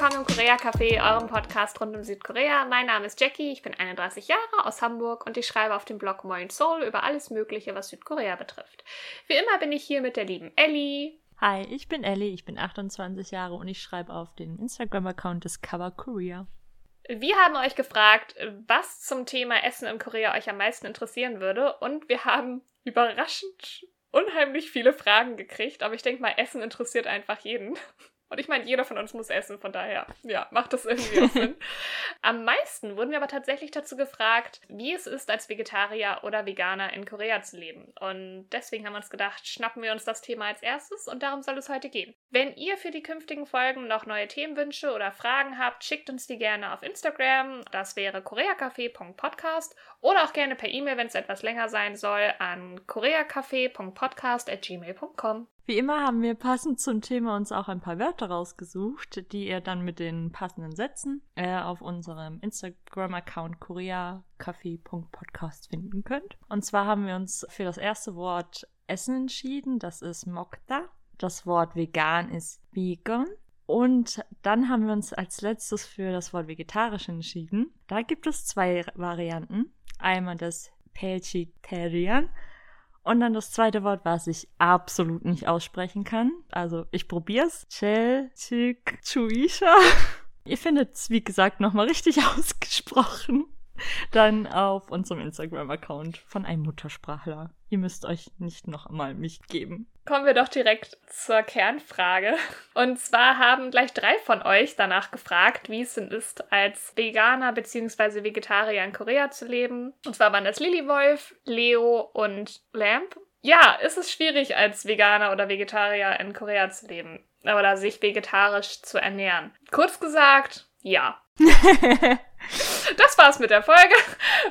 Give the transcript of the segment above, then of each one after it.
willkommen im Korea Café, eurem Podcast rund um Südkorea. Mein Name ist Jackie, ich bin 31 Jahre aus Hamburg und ich schreibe auf dem Blog Moin Soul über alles Mögliche, was Südkorea betrifft. Wie immer bin ich hier mit der lieben Ellie. Hi, ich bin Ellie, ich bin 28 Jahre und ich schreibe auf dem Instagram-Account Discover Korea. Wir haben euch gefragt, was zum Thema Essen in Korea euch am meisten interessieren würde und wir haben überraschend unheimlich viele Fragen gekriegt, aber ich denke mal, Essen interessiert einfach jeden. Und ich meine, jeder von uns muss essen, von daher, ja, macht das irgendwie Sinn. Am meisten wurden wir aber tatsächlich dazu gefragt, wie es ist, als Vegetarier oder Veganer in Korea zu leben. Und deswegen haben wir uns gedacht, schnappen wir uns das Thema als erstes und darum soll es heute gehen. Wenn ihr für die künftigen Folgen noch neue Themenwünsche oder Fragen habt, schickt uns die gerne auf Instagram. Das wäre koreacafé.podcast oder auch gerne per E-Mail, wenn es etwas länger sein soll, an koreacafé.podcast.gmail.com. Wie immer haben wir passend zum Thema uns auch ein paar Wörter rausgesucht, die ihr dann mit den passenden Sätzen äh, auf unserem Instagram-Account koreacafé.podcast finden könnt. Und zwar haben wir uns für das erste Wort Essen entschieden, das ist Mokta. Das Wort vegan ist vegan. Und dann haben wir uns als letztes für das Wort vegetarisch entschieden. Da gibt es zwei Varianten. Einmal das Pelchitarian und dann das zweite Wort, was ich absolut nicht aussprechen kann. Also ich probier's. Chelchik Chuisha. Ihr findet es, wie gesagt, nochmal richtig ausgesprochen. Dann auf unserem Instagram-Account von einem Muttersprachler. Ihr müsst euch nicht noch einmal mich geben. Kommen wir doch direkt zur Kernfrage. Und zwar haben gleich drei von euch danach gefragt, wie es denn ist, als Veganer bzw. Vegetarier in Korea zu leben. Und zwar waren das Lily Wolf, Leo und Lamp. Ja, ist es schwierig, als Veganer oder Vegetarier in Korea zu leben. Oder sich vegetarisch zu ernähren. Kurz gesagt, ja. das war's mit der Folge.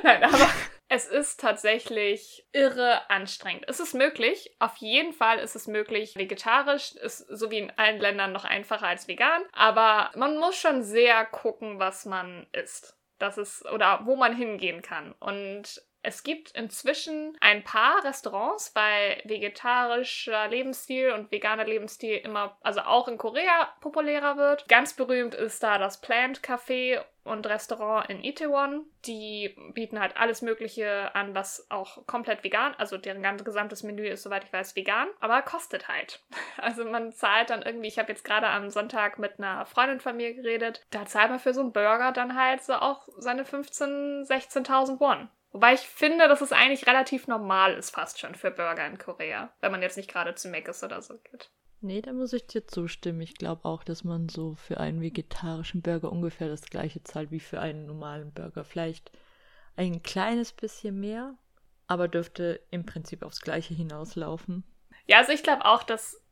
Nein, aber es ist tatsächlich irre anstrengend. Es ist möglich, auf jeden Fall ist es möglich. Vegetarisch ist so wie in allen Ländern noch einfacher als vegan, aber man muss schon sehr gucken, was man isst. Das ist oder wo man hingehen kann. Und es gibt inzwischen ein paar Restaurants, weil vegetarischer Lebensstil und veganer Lebensstil immer, also auch in Korea populärer wird. Ganz berühmt ist da das Plant Café und Restaurant in Itaewon. Die bieten halt alles Mögliche an, was auch komplett vegan, also deren ganzes gesamtes Menü ist, soweit ich weiß, vegan, aber kostet halt. Also man zahlt dann irgendwie, ich habe jetzt gerade am Sonntag mit einer Freundin von mir geredet, da zahlt man für so einen Burger dann halt so auch seine 15.000, 16.000 Won. Wobei ich finde, dass es eigentlich relativ normal ist, fast schon für Burger in Korea, wenn man jetzt nicht gerade zu Mc's oder so geht. Nee, da muss ich dir zustimmen. Ich glaube auch, dass man so für einen vegetarischen Burger ungefähr das gleiche zahlt wie für einen normalen Burger. Vielleicht ein kleines bisschen mehr, aber dürfte im Prinzip aufs gleiche hinauslaufen. Ja, also ich glaube auch, dass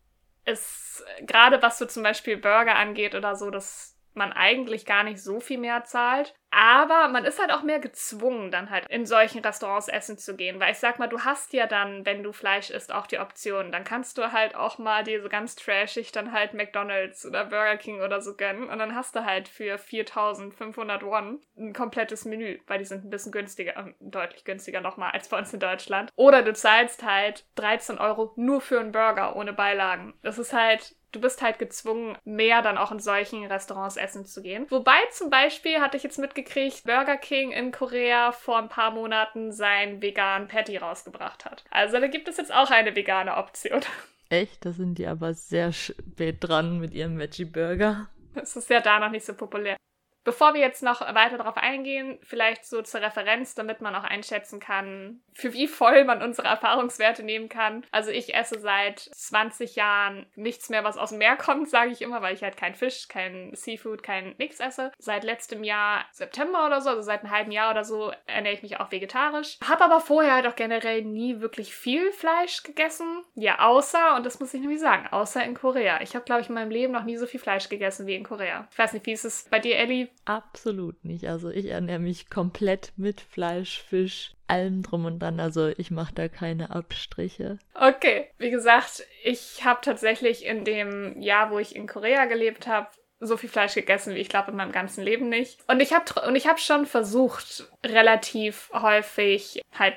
es gerade was so zum Beispiel Burger angeht oder so, dass man eigentlich gar nicht so viel mehr zahlt. Aber man ist halt auch mehr gezwungen, dann halt in solchen Restaurants essen zu gehen. Weil ich sag mal, du hast ja dann, wenn du Fleisch isst, auch die Option. Dann kannst du halt auch mal dir so ganz trashig dann halt McDonalds oder Burger King oder so gönnen. Und dann hast du halt für 4500 Won ein komplettes Menü. Weil die sind ein bisschen günstiger, äh, deutlich günstiger nochmal als bei uns in Deutschland. Oder du zahlst halt 13 Euro nur für einen Burger ohne Beilagen. Das ist halt du bist halt gezwungen, mehr dann auch in solchen Restaurants essen zu gehen. Wobei zum Beispiel hatte ich jetzt mitgekriegt, Burger King in Korea vor ein paar Monaten sein veganen Patty rausgebracht hat. Also da gibt es jetzt auch eine vegane Option. Echt? Da sind die aber sehr spät dran mit ihrem Veggie Burger. Das ist ja da noch nicht so populär. Bevor wir jetzt noch weiter darauf eingehen, vielleicht so zur Referenz, damit man auch einschätzen kann, für wie voll man unsere Erfahrungswerte nehmen kann. Also ich esse seit 20 Jahren nichts mehr, was aus dem Meer kommt, sage ich immer, weil ich halt kein Fisch, kein Seafood, kein nix esse. Seit letztem Jahr September oder so, also seit einem halben Jahr oder so, ernähre ich mich auch vegetarisch. Habe aber vorher halt auch generell nie wirklich viel Fleisch gegessen. Ja, außer, und das muss ich nämlich sagen, außer in Korea. Ich habe, glaube ich, in meinem Leben noch nie so viel Fleisch gegessen wie in Korea. Ich weiß nicht, wie ist es bei dir, Ellie? Absolut nicht. Also ich ernähre mich komplett mit Fleisch, Fisch, allem drum und dran. Also ich mache da keine Abstriche. Okay, wie gesagt, ich habe tatsächlich in dem Jahr, wo ich in Korea gelebt habe, so viel Fleisch gegessen, wie ich glaube in meinem ganzen Leben nicht. Und ich habe und ich habe schon versucht, relativ häufig halt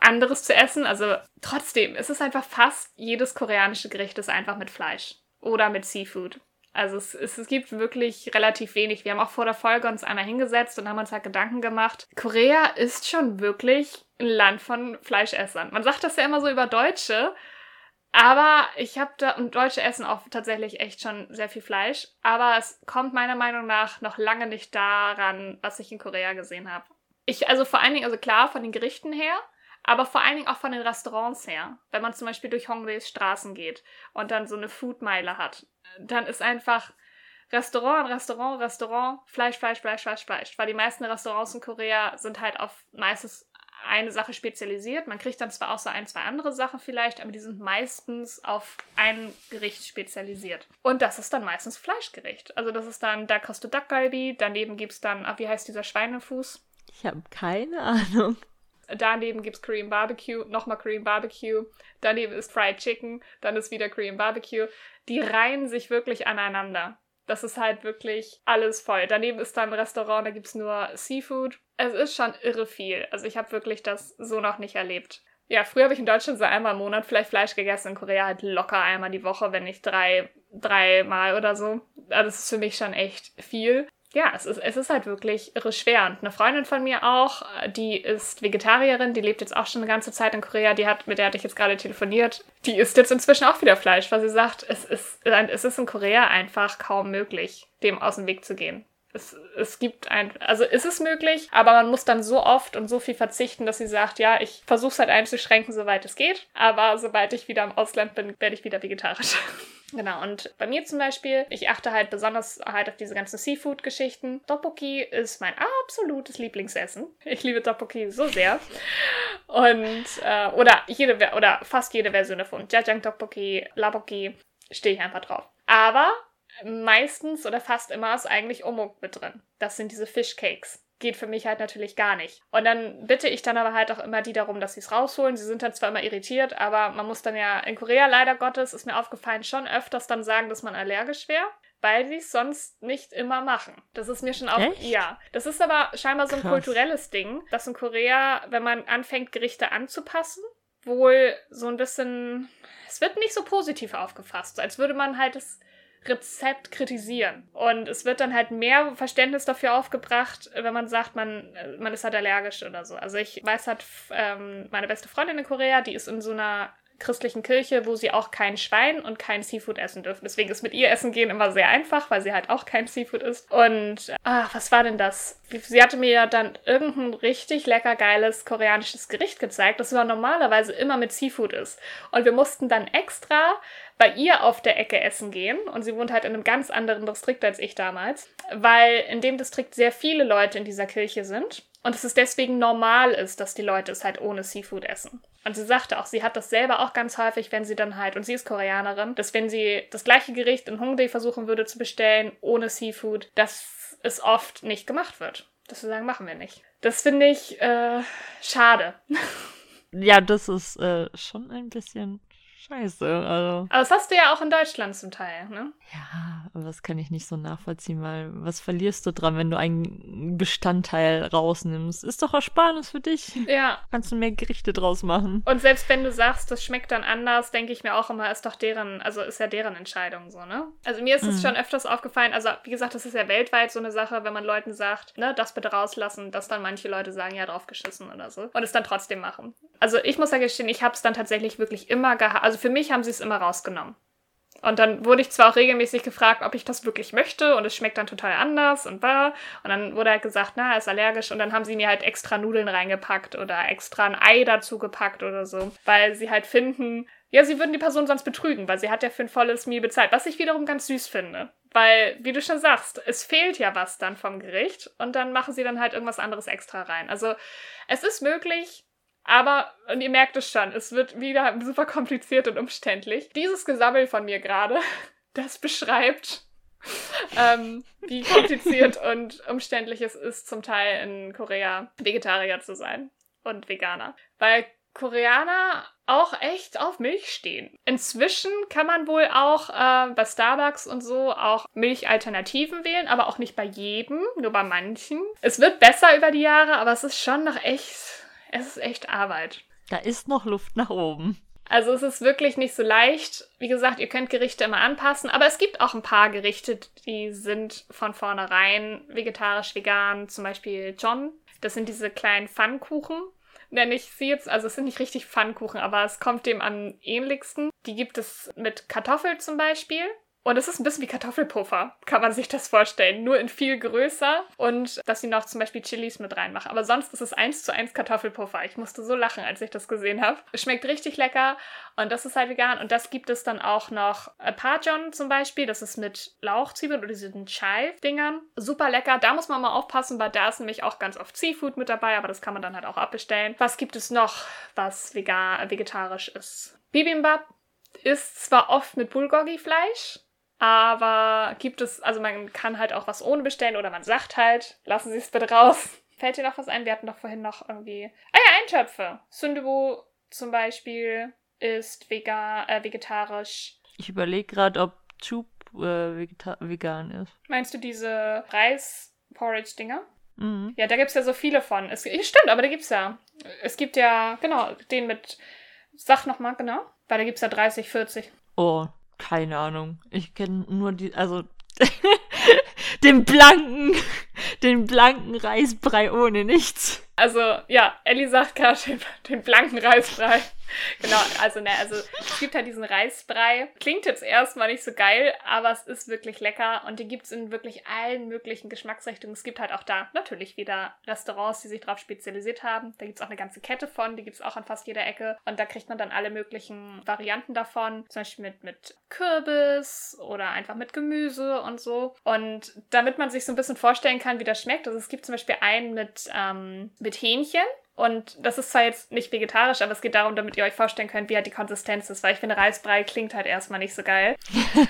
anderes zu essen. Also trotzdem, es ist einfach fast jedes koreanische Gericht ist einfach mit Fleisch oder mit Seafood. Also es, es, es, gibt wirklich relativ wenig. Wir haben auch vor der Folge uns einmal hingesetzt und haben uns halt Gedanken gemacht. Korea ist schon wirklich ein Land von Fleischessern. Man sagt das ja immer so über Deutsche, aber ich habe da, und Deutsche essen auch tatsächlich echt schon sehr viel Fleisch, aber es kommt meiner Meinung nach noch lange nicht daran, was ich in Korea gesehen habe. Ich, also vor allen Dingen, also klar, von den Gerichten her, aber vor allen Dingen auch von den Restaurants her. Wenn man zum Beispiel durch Hongdaes Straßen geht und dann so eine Foodmeile hat, dann ist einfach Restaurant, Restaurant, Restaurant, Fleisch, Fleisch, Fleisch, Fleisch, Fleisch. Weil die meisten Restaurants in Korea sind halt auf meistens eine Sache spezialisiert. Man kriegt dann zwar auch so ein, zwei andere Sachen vielleicht, aber die sind meistens auf ein Gericht spezialisiert. Und das ist dann meistens Fleischgericht. Also das ist dann, da kriegst du Dakgalbi, daneben gibt es dann, ah, wie heißt dieser Schweinefuß? Ich habe keine Ahnung. Daneben gibt es Korean Barbecue, nochmal Korean Barbecue. Daneben ist Fried Chicken, dann ist wieder Korean Barbecue. Die reihen sich wirklich aneinander. Das ist halt wirklich alles voll. Daneben ist dann ein Restaurant, da gibt es nur Seafood. Es ist schon irre viel. Also ich habe wirklich das so noch nicht erlebt. Ja, früher habe ich in Deutschland so einmal im Monat vielleicht Fleisch gegessen, in Korea halt locker einmal die Woche, wenn nicht drei, dreimal oder so. Also das ist für mich schon echt viel ja, es ist, es ist halt wirklich irre schwer. Und eine Freundin von mir auch, die ist Vegetarierin, die lebt jetzt auch schon eine ganze Zeit in Korea, die hat, mit der hatte ich jetzt gerade telefoniert, die isst jetzt inzwischen auch wieder Fleisch, weil sie sagt, es ist, es ist in Korea einfach kaum möglich, dem aus dem Weg zu gehen. Es, es gibt ein, also ist es möglich, aber man muss dann so oft und so viel verzichten, dass sie sagt, ja, ich versuche es halt einzuschränken, soweit es geht, aber sobald ich wieder im Ausland bin, werde ich wieder vegetarisch. Genau, und bei mir zum Beispiel, ich achte halt besonders halt auf diese ganzen Seafood-Geschichten. Tteokbokki ist mein absolutes Lieblingsessen. Ich liebe Tteokbokki so sehr. Und, äh, oder jede, oder fast jede Version davon. Jajang Tteokbokki, Labokki, stehe ich einfach drauf. Aber meistens oder fast immer ist eigentlich Omuk mit drin. Das sind diese Fishcakes geht für mich halt natürlich gar nicht. Und dann bitte ich dann aber halt auch immer die darum, dass sie es rausholen. Sie sind dann zwar immer irritiert, aber man muss dann ja in Korea leider Gottes, ist mir aufgefallen, schon öfters dann sagen, dass man allergisch wäre weil sie es sonst nicht immer machen. Das ist mir schon auch. Echt? Ja. Das ist aber scheinbar so ein Krass. kulturelles Ding, dass in Korea, wenn man anfängt, Gerichte anzupassen, wohl so ein bisschen. Es wird nicht so positiv aufgefasst, als würde man halt es Rezept kritisieren. Und es wird dann halt mehr Verständnis dafür aufgebracht, wenn man sagt, man, man ist halt allergisch oder so. Also ich weiß halt, ähm, meine beste Freundin in Korea, die ist in so einer christlichen Kirche, wo sie auch kein Schwein und kein Seafood essen dürfen. Deswegen ist mit ihr Essen gehen immer sehr einfach, weil sie halt auch kein Seafood isst. Und, ach, was war denn das? Sie hatte mir ja dann irgendein richtig lecker geiles koreanisches Gericht gezeigt, das aber normalerweise immer mit Seafood ist. Und wir mussten dann extra bei ihr auf der Ecke essen gehen. Und sie wohnt halt in einem ganz anderen Distrikt als ich damals, weil in dem Distrikt sehr viele Leute in dieser Kirche sind. Und es ist deswegen normal ist, dass die Leute es halt ohne Seafood essen. Und sie sagte auch, sie hat das selber auch ganz häufig, wenn sie dann halt, und sie ist Koreanerin, dass wenn sie das gleiche Gericht in Hongdae versuchen würde zu bestellen, ohne Seafood, dass es oft nicht gemacht wird. Dass wir sagen, machen wir nicht. Das finde ich äh, schade. Ja, das ist äh, schon ein bisschen scheiße. Also. Aber das hast du ja auch in Deutschland zum Teil, ne? Ja, aber das kann ich nicht so nachvollziehen, weil was verlierst du dran, wenn du einen Bestandteil rausnimmst? Ist doch Ersparnis für dich. Ja. Kannst du mehr Gerichte draus machen. Und selbst wenn du sagst, das schmeckt dann anders, denke ich mir auch immer, ist doch deren, also ist ja deren Entscheidung so, ne? Also mir ist es mhm. schon öfters aufgefallen, also wie gesagt, das ist ja weltweit so eine Sache, wenn man Leuten sagt, ne, das bitte rauslassen, dass dann manche Leute sagen, ja, drauf geschissen oder so. Und es dann trotzdem machen. Also ich muss ja gestehen, ich habe es dann tatsächlich wirklich immer gehabt. Also für mich haben sie es immer rausgenommen. Und dann wurde ich zwar auch regelmäßig gefragt, ob ich das wirklich möchte und es schmeckt dann total anders und war. Und dann wurde halt gesagt, na, er ist allergisch und dann haben sie mir halt extra Nudeln reingepackt oder extra ein Ei dazu gepackt oder so, weil sie halt finden, ja, sie würden die Person sonst betrügen, weil sie hat ja für ein volles Meal bezahlt, was ich wiederum ganz süß finde. Weil, wie du schon sagst, es fehlt ja was dann vom Gericht und dann machen sie dann halt irgendwas anderes extra rein. Also es ist möglich, aber, und ihr merkt es schon, es wird wieder super kompliziert und umständlich. Dieses Gesammel von mir gerade, das beschreibt, ähm, wie kompliziert und umständlich es ist, zum Teil in Korea Vegetarier zu sein und Veganer. Weil Koreaner auch echt auf Milch stehen. Inzwischen kann man wohl auch äh, bei Starbucks und so auch Milchalternativen wählen, aber auch nicht bei jedem, nur bei manchen. Es wird besser über die Jahre, aber es ist schon noch echt es ist echt Arbeit. Da ist noch Luft nach oben. Also es ist wirklich nicht so leicht. Wie gesagt, ihr könnt Gerichte immer anpassen, aber es gibt auch ein paar Gerichte, die sind von vornherein vegetarisch, vegan. Zum Beispiel John. Das sind diese kleinen Pfannkuchen nenne ich sie jetzt. Also es sind nicht richtig Pfannkuchen, aber es kommt dem am ähnlichsten. Die gibt es mit Kartoffel zum Beispiel. Und es ist ein bisschen wie Kartoffelpuffer, kann man sich das vorstellen. Nur in viel größer und dass sie noch zum Beispiel Chilis mit reinmachen. Aber sonst ist es eins zu eins Kartoffelpuffer. Ich musste so lachen, als ich das gesehen habe. Es schmeckt richtig lecker und das ist halt vegan. Und das gibt es dann auch noch Parjon zum Beispiel. Das ist mit Lauchzwiebeln oder diesen Chive-Dingern. Super lecker. Da muss man mal aufpassen, weil da ist nämlich auch ganz oft Seafood mit dabei, aber das kann man dann halt auch abbestellen. Was gibt es noch, was vegan, vegetarisch ist? Bibimbap ist zwar oft mit Bulgogi-Fleisch, aber gibt es, also man kann halt auch was ohne bestellen oder man sagt halt, lassen Sie es bitte raus. Fällt dir noch was ein? Wir hatten doch vorhin noch irgendwie. Ah ja, Eintöpfe. Sundubu zum Beispiel ist vegan, äh, vegetarisch. Ich überlege gerade, ob Chup äh, vegan ist. Meinst du diese Reis-Porridge-Dinger? Mhm. Ja, da gibt es ja so viele von. Es, stimmt, aber da gibt es ja. Es gibt ja, genau, den mit. Sag nochmal genau. Weil da gibt es ja 30, 40. Oh, keine Ahnung. Ich kenne nur die, also den blanken, den blanken Reisbrei ohne nichts. Also, ja, Ellie sagt gerade den, den blanken Reisbrei. Genau, also ne, also es gibt halt diesen Reisbrei. Klingt jetzt erstmal nicht so geil, aber es ist wirklich lecker und die gibt es in wirklich allen möglichen Geschmacksrichtungen. Es gibt halt auch da natürlich wieder Restaurants, die sich darauf spezialisiert haben. Da gibt es auch eine ganze Kette von, die gibt es auch an fast jeder Ecke und da kriegt man dann alle möglichen Varianten davon. Zum Beispiel mit, mit Kürbis oder einfach mit Gemüse und so. Und damit man sich so ein bisschen vorstellen kann, wie das schmeckt, also es gibt zum Beispiel einen mit, ähm, mit Hähnchen und das ist zwar jetzt nicht vegetarisch, aber es geht darum, damit ihr euch vorstellen könnt, wie halt die Konsistenz ist, weil ich finde, Reisbrei klingt halt erstmal nicht so geil.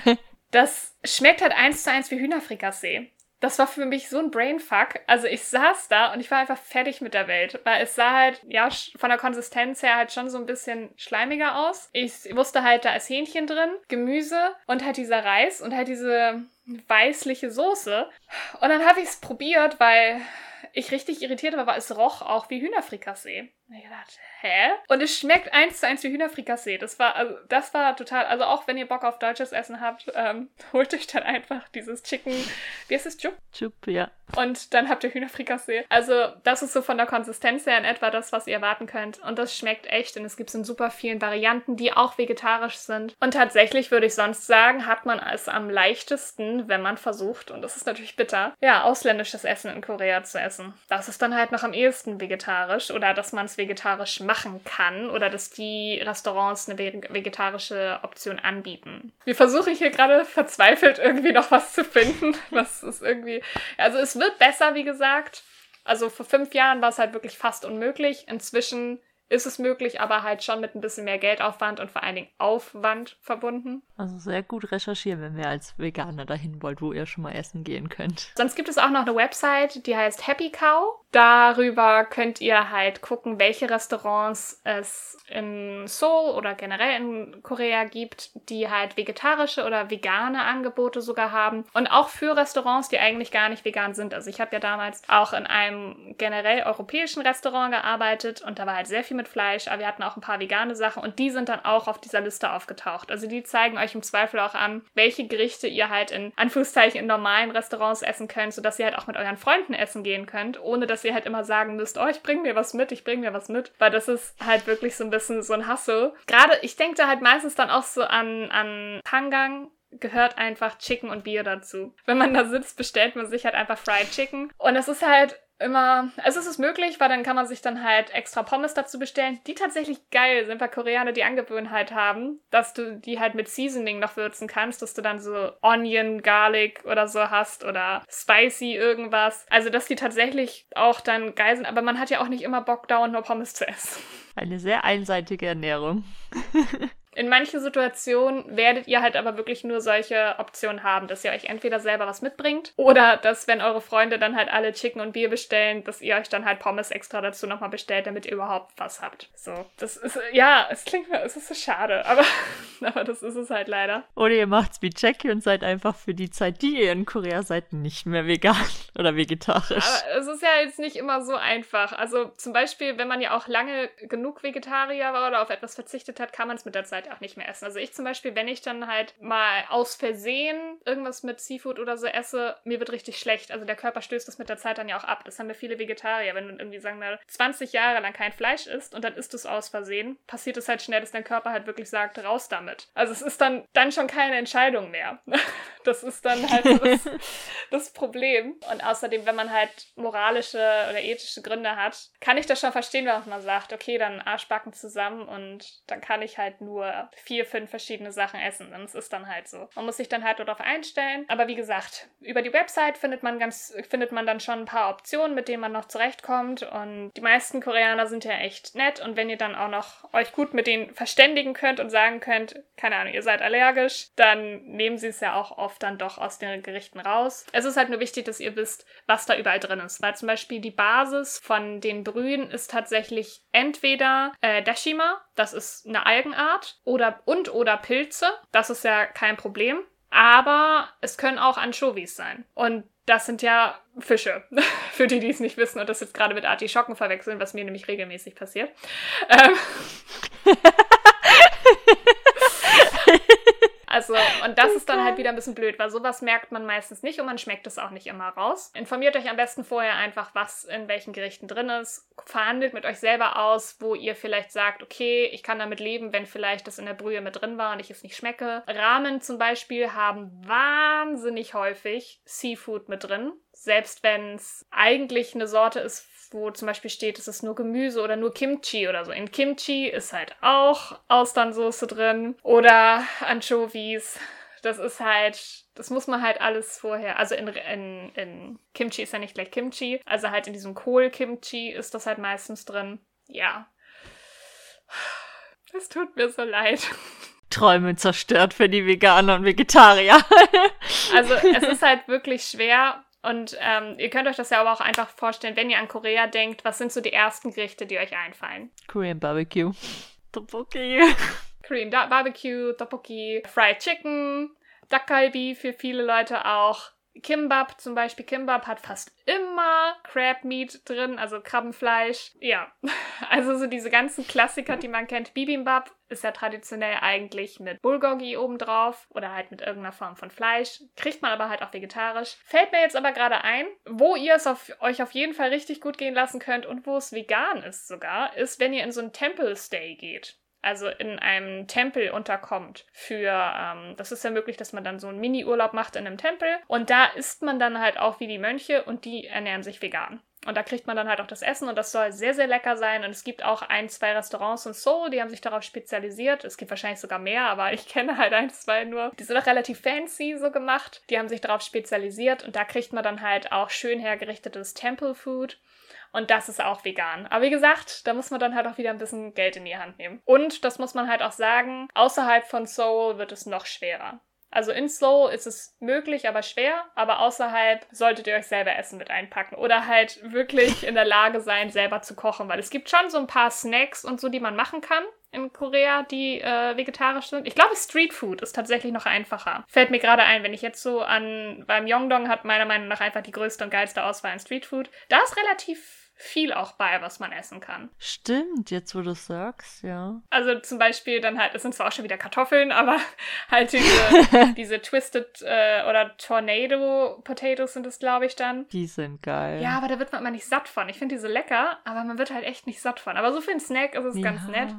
das schmeckt halt eins zu eins wie Hühnerfrikassee. Das war für mich so ein Brainfuck. Also ich saß da und ich war einfach fertig mit der Welt, weil es sah halt, ja, von der Konsistenz her halt schon so ein bisschen schleimiger aus. Ich wusste halt, da ist Hähnchen drin, Gemüse und halt dieser Reis und halt diese weißliche Soße. Und dann habe ich es probiert, weil ich richtig irritiert war, weil es roch auch wie Hühnerfrikassee. Und ich dachte, hä? Und es schmeckt eins zu eins wie Hühnerfrikassee. Das war, also, das war total, also auch wenn ihr Bock auf deutsches Essen habt, ähm, holt euch dann einfach dieses Chicken, wie heißt es, Jup? Jup, ja. Und dann habt ihr Hühnerfrikassee. Also, das ist so von der Konsistenz her in etwa das, was ihr erwarten könnt. Und das schmeckt echt. Und es gibt es in super vielen Varianten, die auch vegetarisch sind. Und tatsächlich würde ich sonst sagen, hat man es am leichtesten, wenn man versucht, und das ist natürlich bitter, ja, ausländisches Essen in Korea zu essen. Das ist dann halt noch am ehesten vegetarisch oder dass man es vegetarisch machen kann oder dass die Restaurants eine vegetarische Option anbieten. Wir versuchen hier gerade verzweifelt irgendwie noch was zu finden. Was ist irgendwie. Also es wird besser, wie gesagt. Also vor fünf Jahren war es halt wirklich fast unmöglich. Inzwischen ist es möglich, aber halt schon mit ein bisschen mehr Geldaufwand und vor allen Dingen Aufwand verbunden. Also sehr gut recherchieren, wenn ihr als Veganer dahin wollt, wo ihr schon mal essen gehen könnt. Sonst gibt es auch noch eine Website, die heißt Happy Cow. Darüber könnt ihr halt gucken, welche Restaurants es in Seoul oder generell in Korea gibt, die halt vegetarische oder vegane Angebote sogar haben. Und auch für Restaurants, die eigentlich gar nicht vegan sind. Also ich habe ja damals auch in einem generell europäischen Restaurant gearbeitet und da war halt sehr viel mit Fleisch, aber wir hatten auch ein paar vegane Sachen und die sind dann auch auf dieser Liste aufgetaucht. Also die zeigen euch im Zweifel auch an, welche Gerichte ihr halt in Anführungszeichen in normalen Restaurants essen könnt, sodass ihr halt auch mit euren Freunden essen gehen könnt, ohne dass ihr halt immer sagen müsst, oh, ich bring mir was mit, ich bring mir was mit, weil das ist halt wirklich so ein bisschen so ein Hassel. Gerade, ich denke da halt meistens dann auch so an, an Pangang gehört einfach Chicken und Bier dazu. Wenn man da sitzt, bestellt man sich halt einfach Fried Chicken. Und es ist halt immer, also es ist möglich, weil dann kann man sich dann halt extra Pommes dazu bestellen, die tatsächlich geil sind, weil Koreaner die Angewohnheit haben, dass du die halt mit Seasoning noch würzen kannst, dass du dann so Onion, Garlic oder so hast oder spicy irgendwas. Also, dass die tatsächlich auch dann geil sind, aber man hat ja auch nicht immer Bock, dauernd nur Pommes zu essen. Eine sehr einseitige Ernährung. In manchen Situationen werdet ihr halt aber wirklich nur solche Optionen haben, dass ihr euch entweder selber was mitbringt oder dass, wenn eure Freunde dann halt alle Chicken und Bier bestellen, dass ihr euch dann halt Pommes extra dazu nochmal bestellt, damit ihr überhaupt was habt. So, das ist, ja, es klingt, es ist so schade, aber, aber das ist es halt leider. Oder ihr macht's wie Jackie und seid einfach für die Zeit, die ihr in Korea seid, nicht mehr vegan oder vegetarisch. Aber es ist ja jetzt nicht immer so einfach. Also zum Beispiel, wenn man ja auch lange genug Vegetarier war oder auf etwas verzichtet hat, kann man es mit der Zeit auch nicht mehr essen. Also ich zum Beispiel, wenn ich dann halt mal aus Versehen irgendwas mit Seafood oder so esse, mir wird richtig schlecht. Also der Körper stößt das mit der Zeit dann ja auch ab. Das haben wir viele Vegetarier. Wenn du irgendwie, sagen wir, 20 Jahre lang kein Fleisch isst und dann isst du es aus Versehen, passiert es halt schnell, dass dein Körper halt wirklich sagt, raus damit. Also es ist dann, dann schon keine Entscheidung mehr. Das ist dann halt so das, das Problem. Und außerdem, wenn man halt moralische oder ethische Gründe hat, kann ich das schon verstehen, wenn man sagt, okay, dann Arschbacken zusammen und dann kann ich halt nur vier, fünf verschiedene Sachen essen. Und es ist dann halt so. Man muss sich dann halt darauf einstellen. Aber wie gesagt, über die Website findet man ganz, findet man dann schon ein paar Optionen, mit denen man noch zurechtkommt. Und die meisten Koreaner sind ja echt nett. Und wenn ihr dann auch noch euch gut mit denen verständigen könnt und sagen könnt, keine Ahnung, ihr seid allergisch, dann nehmen sie es ja auch oft dann doch aus den Gerichten raus. Es ist halt nur wichtig, dass ihr wisst, was da überall drin ist. Weil zum Beispiel die Basis von den Brühen ist tatsächlich entweder äh, Dashima, das ist eine Algenart, oder und oder Pilze, das ist ja kein Problem. Aber es können auch Anchovies sein. Und das sind ja Fische, für die, die es nicht wissen und das jetzt gerade mit Artischocken verwechseln, was mir nämlich regelmäßig passiert. Ähm Also, und das ist dann halt wieder ein bisschen blöd, weil sowas merkt man meistens nicht und man schmeckt es auch nicht immer raus. Informiert euch am besten vorher einfach, was in welchen Gerichten drin ist. Verhandelt mit euch selber aus, wo ihr vielleicht sagt, okay, ich kann damit leben, wenn vielleicht das in der Brühe mit drin war und ich es nicht schmecke. Ramen zum Beispiel haben wahnsinnig häufig Seafood mit drin. Selbst wenn es eigentlich eine Sorte ist, wo zum Beispiel steht, es ist nur Gemüse oder nur Kimchi oder so. In Kimchi ist halt auch Austernsoße drin oder Anchovies. Das ist halt, das muss man halt alles vorher. Also in, in, in Kimchi ist ja nicht gleich Kimchi. Also halt in diesem Kohl-Kimchi ist das halt meistens drin. Ja. Es tut mir so leid. Träume zerstört für die Veganer und Vegetarier. also es ist halt wirklich schwer, und ähm, ihr könnt euch das ja aber auch einfach vorstellen, wenn ihr an Korea denkt, was sind so die ersten Gerichte, die euch einfallen? Korean Barbecue. Tteokbokki. Korean Barbecue, Tteokbokki, Fried Chicken, Dakgalbi für viele Leute auch. Kimbap zum Beispiel. Kimbap hat fast immer Crab Meat drin, also Krabbenfleisch. Ja, also so diese ganzen Klassiker, die man kennt. Bibimbap ist ja traditionell eigentlich mit Bulgogi obendrauf oder halt mit irgendeiner Form von Fleisch. Kriegt man aber halt auch vegetarisch. Fällt mir jetzt aber gerade ein, wo ihr es auf, euch auf jeden Fall richtig gut gehen lassen könnt und wo es vegan ist sogar, ist, wenn ihr in so ein Temple Stay geht also in einem Tempel unterkommt. Für, ähm, das ist ja möglich, dass man dann so einen Mini-Urlaub macht in einem Tempel. Und da isst man dann halt auch wie die Mönche und die ernähren sich vegan. Und da kriegt man dann halt auch das Essen und das soll sehr, sehr lecker sein. Und es gibt auch ein, zwei Restaurants in Seoul, die haben sich darauf spezialisiert. Es gibt wahrscheinlich sogar mehr, aber ich kenne halt ein, zwei nur. Die sind auch relativ fancy so gemacht. Die haben sich darauf spezialisiert und da kriegt man dann halt auch schön hergerichtetes Temple Food. Und das ist auch vegan. Aber wie gesagt, da muss man dann halt auch wieder ein bisschen Geld in die Hand nehmen. Und das muss man halt auch sagen, außerhalb von Seoul wird es noch schwerer. Also in Seoul ist es möglich, aber schwer. Aber außerhalb solltet ihr euch selber Essen mit einpacken. Oder halt wirklich in der Lage sein, selber zu kochen. Weil es gibt schon so ein paar Snacks und so, die man machen kann in Korea, die äh, vegetarisch sind. Ich glaube, Street Food ist tatsächlich noch einfacher. Fällt mir gerade ein, wenn ich jetzt so an beim Yongdong hat meiner Meinung nach einfach die größte und geilste Auswahl an Street Food. Da ist relativ viel auch bei, was man essen kann. Stimmt, jetzt wo du sagst, ja. Also zum Beispiel dann halt, es sind zwar auch schon wieder Kartoffeln, aber halt diese, diese Twisted äh, oder Tornado Potatoes sind es, glaube ich, dann. Die sind geil. Ja, aber da wird man immer nicht satt von. Ich finde diese lecker, aber man wird halt echt nicht satt von. Aber so für einen Snack ist es ja. ganz nett.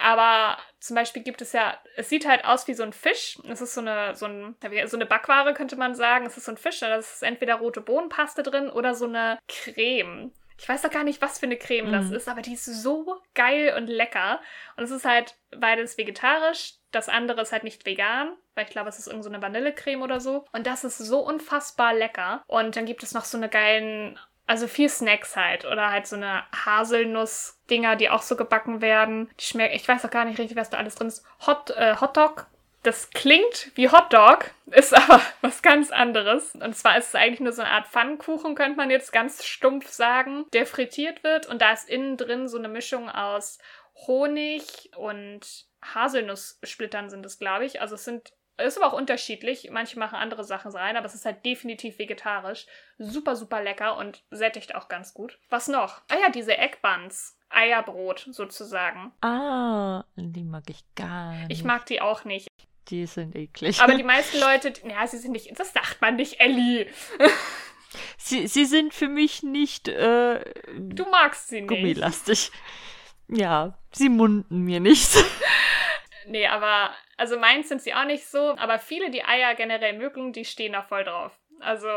Aber zum Beispiel gibt es ja, es sieht halt aus wie so ein Fisch. Es ist so eine, so, ein, so eine Backware, könnte man sagen. Es ist so ein Fisch, da ist entweder rote Bohnenpaste drin oder so eine Creme. Ich weiß doch gar nicht, was für eine Creme mm. das mhm. ist, aber die ist so geil und lecker. Und es ist halt beides vegetarisch. Das andere ist halt nicht vegan, weil ich glaube, es ist irgendeine so Vanillecreme oder so. Und das ist so unfassbar lecker. Und dann gibt es noch so eine geilen Also viel Snacks halt. Oder halt so eine Haselnuss-Dinger, die auch so gebacken werden. Die schmecken, ich weiß auch gar nicht richtig, was da alles drin ist. Hot, äh, Hotdog. Das klingt wie Hotdog, ist aber was ganz anderes. Und zwar ist es eigentlich nur so eine Art Pfannkuchen, könnte man jetzt ganz stumpf sagen, der frittiert wird. Und da ist innen drin so eine Mischung aus Honig und Haselnusssplittern sind es, glaube ich. Also es sind ist aber auch unterschiedlich. Manche machen andere Sachen rein, aber es ist halt definitiv vegetarisch. Super, super lecker und sättigt auch ganz gut. Was noch? Ah ja, diese Eggbuns. Eierbrot sozusagen. Ah, die mag ich gar nicht. Ich mag die auch nicht. Die sind eklig. Aber die meisten Leute, ja, sie sind nicht, das sagt man nicht, Ellie. sie, sie sind für mich nicht, äh, Du magst sie nicht. Gummilastig. Ja, sie munden mir nicht. nee, aber also meins sind sie auch nicht so, aber viele, die Eier generell mögen, die stehen da voll drauf. Also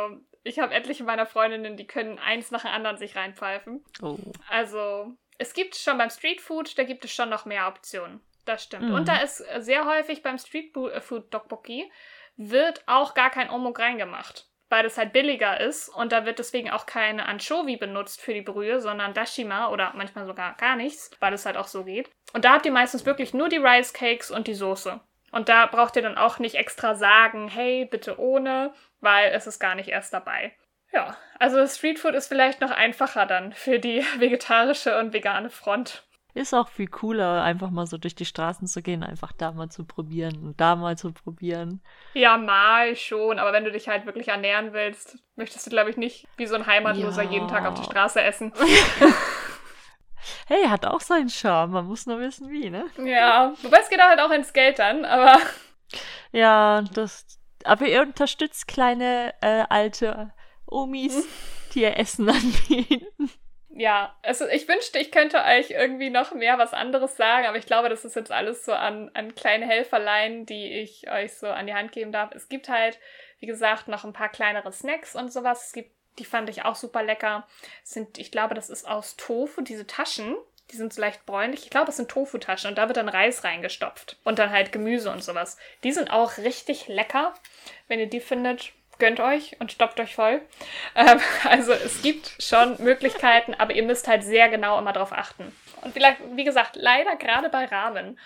ich habe etliche meiner Freundinnen, die können eins nach dem anderen sich reinpfeifen. Oh. Also es gibt schon beim Streetfood, da gibt es schon noch mehr Optionen. Das stimmt. Mhm. Und da ist sehr häufig beim Streetfood Dokboki wird auch gar kein Omok reingemacht, weil das halt billiger ist und da wird deswegen auch keine Anchovy benutzt für die Brühe, sondern Dashima oder manchmal sogar gar nichts, weil es halt auch so geht. Und da habt ihr meistens wirklich nur die Rice Cakes und die Soße. Und da braucht ihr dann auch nicht extra sagen, hey, bitte ohne, weil es ist gar nicht erst dabei. Ja, also Streetfood ist vielleicht noch einfacher dann für die vegetarische und vegane Front. Ist auch viel cooler, einfach mal so durch die Straßen zu gehen, einfach da mal zu probieren und da mal zu probieren. Ja, mal schon, aber wenn du dich halt wirklich ernähren willst, möchtest du, glaube ich, nicht wie so ein Heimatloser Ja. jeden Tag auf der Straße essen. Hey, hat auch seinen Charme, man muss nur wissen wie, ne? ja, wobei es geht halt auch ins Geld dann, aber Ja, das. Aber ihr unterstützt kleine äh, alte Omis, die ihr Essen anbieten. Ja, also ich wünschte, ich könnte euch irgendwie noch mehr was anderes sagen, aber ich glaube, das ist jetzt alles so an, an kleine Helferlein, die ich euch so an die Hand geben darf. Es gibt halt, wie gesagt, noch ein paar kleinere Snacks und sowas. Es gibt, die fand ich auch super lecker. Sind, ich glaube, das ist aus Tofu, diese Taschen. Die sind so leicht bräunlich. Ich glaube, es sind Tofu-Taschen und da wird dann Reis reingestopft. Und dann halt Gemüse und sowas. Die sind auch richtig lecker. Wenn ihr die findet, gönnt euch und stoppt euch voll. Ähm, also es gibt schon Möglichkeiten, aber ihr müsst halt sehr genau immer drauf achten. Und vielleicht, wie gesagt, leider gerade bei Ramen.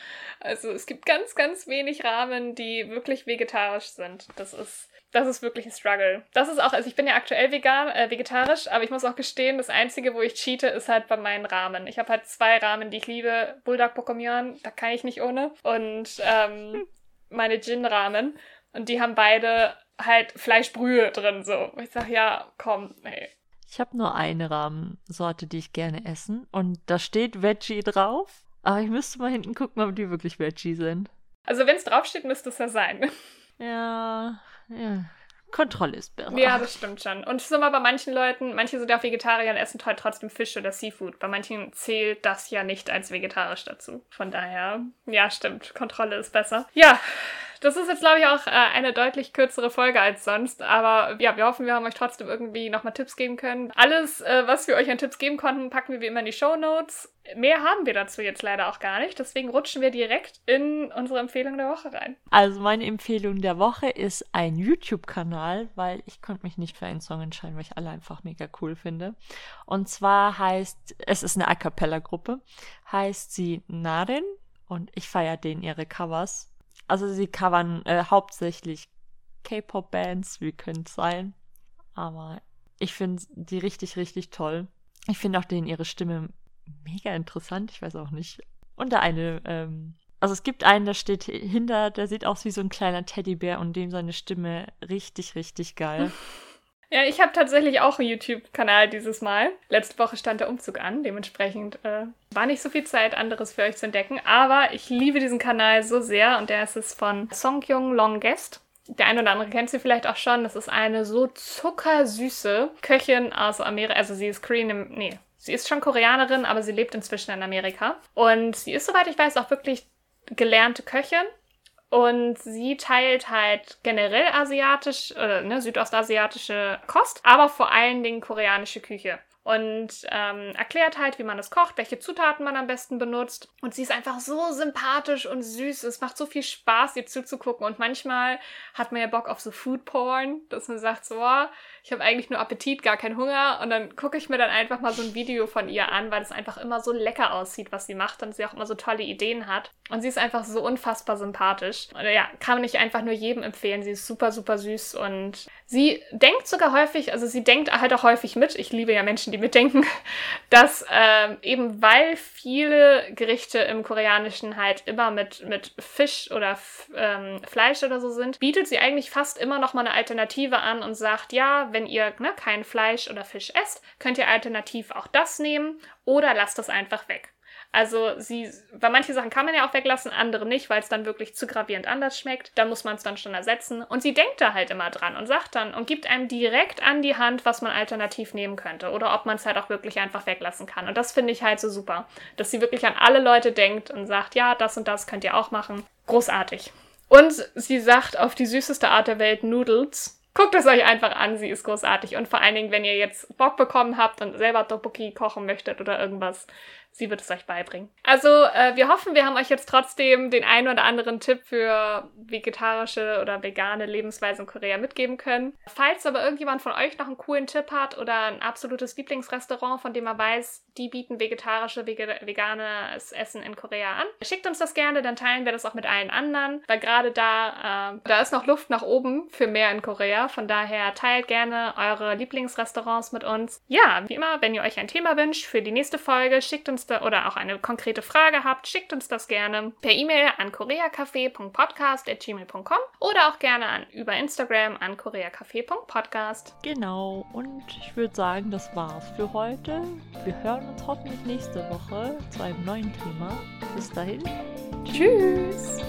Also es gibt ganz, ganz wenig Ramen, die wirklich vegetarisch sind. Das ist, das ist wirklich ein Struggle. Das ist auch, also ich bin ja aktuell vegan, äh, vegetarisch, aber ich muss auch gestehen, das Einzige, wo ich cheate, ist halt bei meinen Ramen. Ich habe halt zwei Ramen, die ich liebe. Bulldog Pokomian, da kann ich nicht ohne. Und ähm, meine Gin-Ramen. Und die haben beide halt Fleischbrühe drin, so. Ich sag, ja, komm, ey. Ich habe nur eine Rahmensorte, die ich gerne essen. Und da steht Veggie drauf. Aber ich müsste mal hinten gucken, ob die wirklich Veggie sind. Also wenn es draufsteht, müsste es ja sein. Ja, ja. Kontrolle ist besser. Ja, das stimmt schon. Und es ist immer bei manchen Leuten, manche sind ja auch Vegetarier und essen halt trotzdem Fisch oder Seafood. Bei manchen zählt das ja nicht als vegetarisch dazu. Von daher, ja, stimmt. Kontrolle ist besser. Ja, das ist jetzt, glaube ich, auch äh, eine deutlich kürzere Folge als sonst. Aber ja, wir hoffen, wir haben euch trotzdem irgendwie nochmal Tipps geben können. Alles, äh, was wir euch an Tipps geben konnten, packen wir wie immer in die Show Notes. Mehr haben wir dazu jetzt leider auch gar nicht. Deswegen rutschen wir direkt in unsere Empfehlung der Woche rein. Also meine Empfehlung der Woche ist ein YouTube-Kanal, weil ich konnte mich nicht für einen Song entscheiden, weil ich alle einfach mega cool finde. Und zwar heißt, es ist eine A Cappella-Gruppe, heißt sie Narin und ich feiere denen ihre Covers. Also sie covern äh, hauptsächlich K-Pop-Bands, wie könnte sein. Aber ich finde die richtig, richtig toll. Ich finde auch denen ihre Stimme mega interessant. Ich weiß auch nicht. Und der eine, ähm, also es gibt einen, der steht hinter, der sieht aus wie so ein kleiner Teddybär und dem seine Stimme richtig, richtig geil. Ja, ich habe tatsächlich auch einen YouTube-Kanal dieses Mal. Letzte Woche stand der Umzug an, dementsprechend äh, war nicht so viel Zeit, anderes für euch zu entdecken. Aber ich liebe diesen Kanal so sehr und der ist es von Songkyung Long Guest. Der eine oder andere kennt sie vielleicht auch schon. Das ist eine so zuckersüße Köchin aus Amerika. Also sie ist Korean, im, nee, sie ist schon Koreanerin, aber sie lebt inzwischen in Amerika. Und sie ist, soweit ich weiß, auch wirklich gelernte Köchin. Und sie teilt halt generell asiatisch, äh, ne, südostasiatische Kost, aber vor allen Dingen koreanische Küche. und ähm, erklärt halt, wie man es kocht, welche Zutaten man am besten benutzt. Und sie ist einfach so sympathisch und süß. Es macht so viel Spaß, ihr zuzugucken. Und manchmal hat man ja Bock auf so Food Porn, dass man sagt so, oh, ich habe eigentlich nur Appetit, gar keinen Hunger. Und dann gucke ich mir dann einfach mal so ein Video von ihr an, weil es einfach immer so lecker aussieht, was sie macht und sie auch immer so tolle Ideen hat. Und sie ist einfach so unfassbar sympathisch. Und ja, kann nicht einfach nur jedem empfehlen. Sie ist super, super süß und sie denkt sogar häufig, also sie denkt halt auch häufig mit. Ich liebe ja Menschen, die mitdenken, dass ähm, eben weil viele Gerichte im Koreanischen halt immer mit, mit Fisch oder ähm, Fleisch oder so sind, bietet sie eigentlich fast immer noch mal eine Alternative an und sagt, ja, wenn ihr ne, kein Fleisch oder Fisch esst, könnt ihr alternativ auch das nehmen oder lasst das einfach weg. Also sie, weil manche Sachen kann man ja auch weglassen, andere nicht, weil es dann wirklich zu gravierend anders schmeckt. Da muss man es dann schon ersetzen. Und sie denkt da halt immer dran und sagt dann und gibt einem direkt an die Hand, was man alternativ nehmen könnte oder ob man es halt auch wirklich einfach weglassen kann. Und das finde ich halt so super, dass sie wirklich an alle Leute denkt und sagt, ja, das und das könnt ihr auch machen. Großartig. Und sie sagt auf die süßeste Art der Welt Noodles. Guckt es euch einfach an, sie ist großartig. Und vor allen Dingen, wenn ihr jetzt Bock bekommen habt und selber Tteokbokki kochen möchtet oder irgendwas, sie wird es euch beibringen. Also, äh, wir hoffen, wir haben euch jetzt trotzdem den einen oder anderen Tipp für vegetarische oder vegane Lebensweise in Korea mitgeben können. Falls aber irgendjemand von euch noch einen coolen Tipp hat oder ein absolutes Lieblingsrestaurant, von dem er weiß, die bieten vegetarische, vege veganes Essen in Korea an, schickt uns das gerne, dann teilen wir das auch mit allen anderen, weil gerade da, äh, da ist noch Luft nach oben für mehr in Korea. Von daher teilt gerne eure Lieblingsrestaurants mit uns. Ja, wie immer, wenn ihr euch ein Thema wünscht für die nächste Folge, schickt uns da oder auch eine konkrete Frage habt, schickt uns das gerne per E-Mail an koreacafé.podcast.gmail.com oder auch gerne an, über Instagram an koreacafé.podcast. Genau, und ich würde sagen, das war's für heute. Wir hören uns hoffentlich nächste Woche zu einem neuen Thema. Bis dahin. Tschüss!